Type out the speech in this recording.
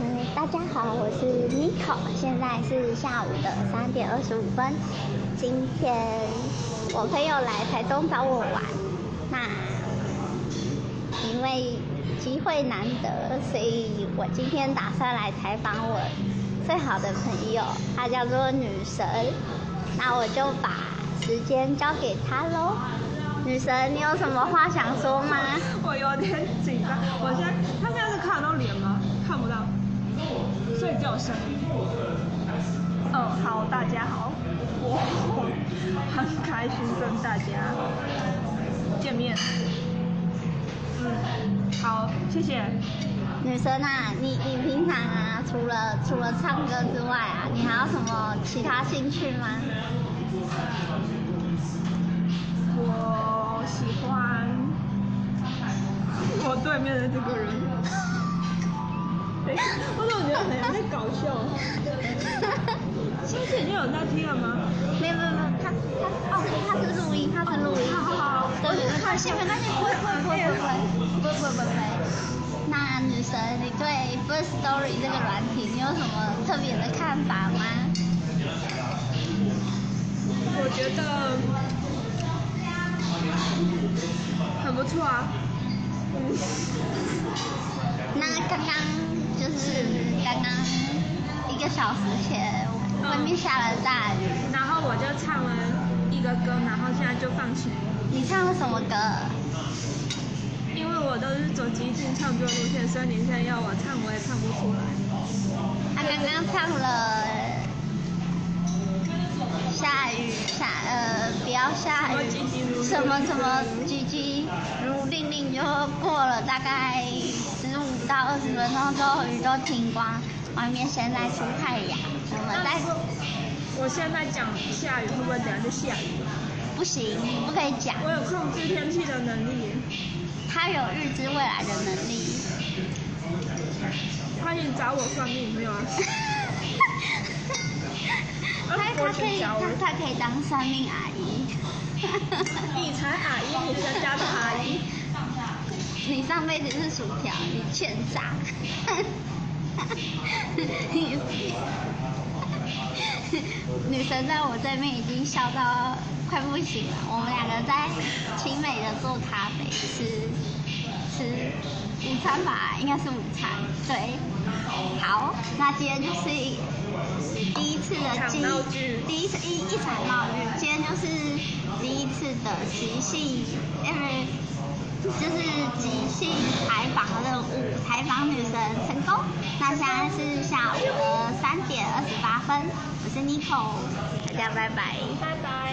嗯，大家好，我是 Nico，现在是下午的三点二十五分。今天我朋友来台东找我玩，那因为机会难得，所以我今天打算来采访我最好的朋友，她叫做女神。那我就把时间交给她喽。女神，你有什么话想说吗？我有点紧张，我现在他现在是看得到脸吗？看不到。有声音。嗯，好，大家好，我很开心跟大家见面。嗯，好，谢谢。女生啊，你你平常啊，除了除了唱歌之外啊，你还有什么其他兴趣吗？我喜欢我对面的这个人。我怎么觉得好像在搞笑？之前你有在听了吗？没有没有没有，他他哦，他是录音，他是录音。好好好，对对对，放心，没关系，不会不会不会不会不会不会。那女神，你对 First Story 这个软体，你有什么特别的看法吗？我觉得很不错啊。那刚刚。就是刚刚一个小时前，外面下了大雨，然后我就唱了一个歌，然后现在就放晴。你唱了什么歌？因为我都是走即兴唱歌？路线，所以你现在要我唱，我也唱不出来。他刚刚唱了下雨下呃不要下雨，什么什么唧唧如令令就过了大概。到二十分钟之后雨都停光，外面现在出太阳。我们在，我现在讲下雨会不会等下就下雨？不行，不可以讲。我有控制天气的能力。他有预知未来的能力。欢迎找我算命，没有啊？他他可以他他可以当算命阿姨。你才阿姨，你才家的阿姨。你上辈子是薯条，你欠炸。女神在我这边已经笑到快不行了。我们两个在清美的做咖啡，吃吃午餐吧，应该是午餐。对，好，那今天就是第一次的即第一次一一场闹剧，今天就是第一次的即兴，因为。女神成功。那现在是下午的三点二十八分，我是 Nico，大家拜拜。拜拜。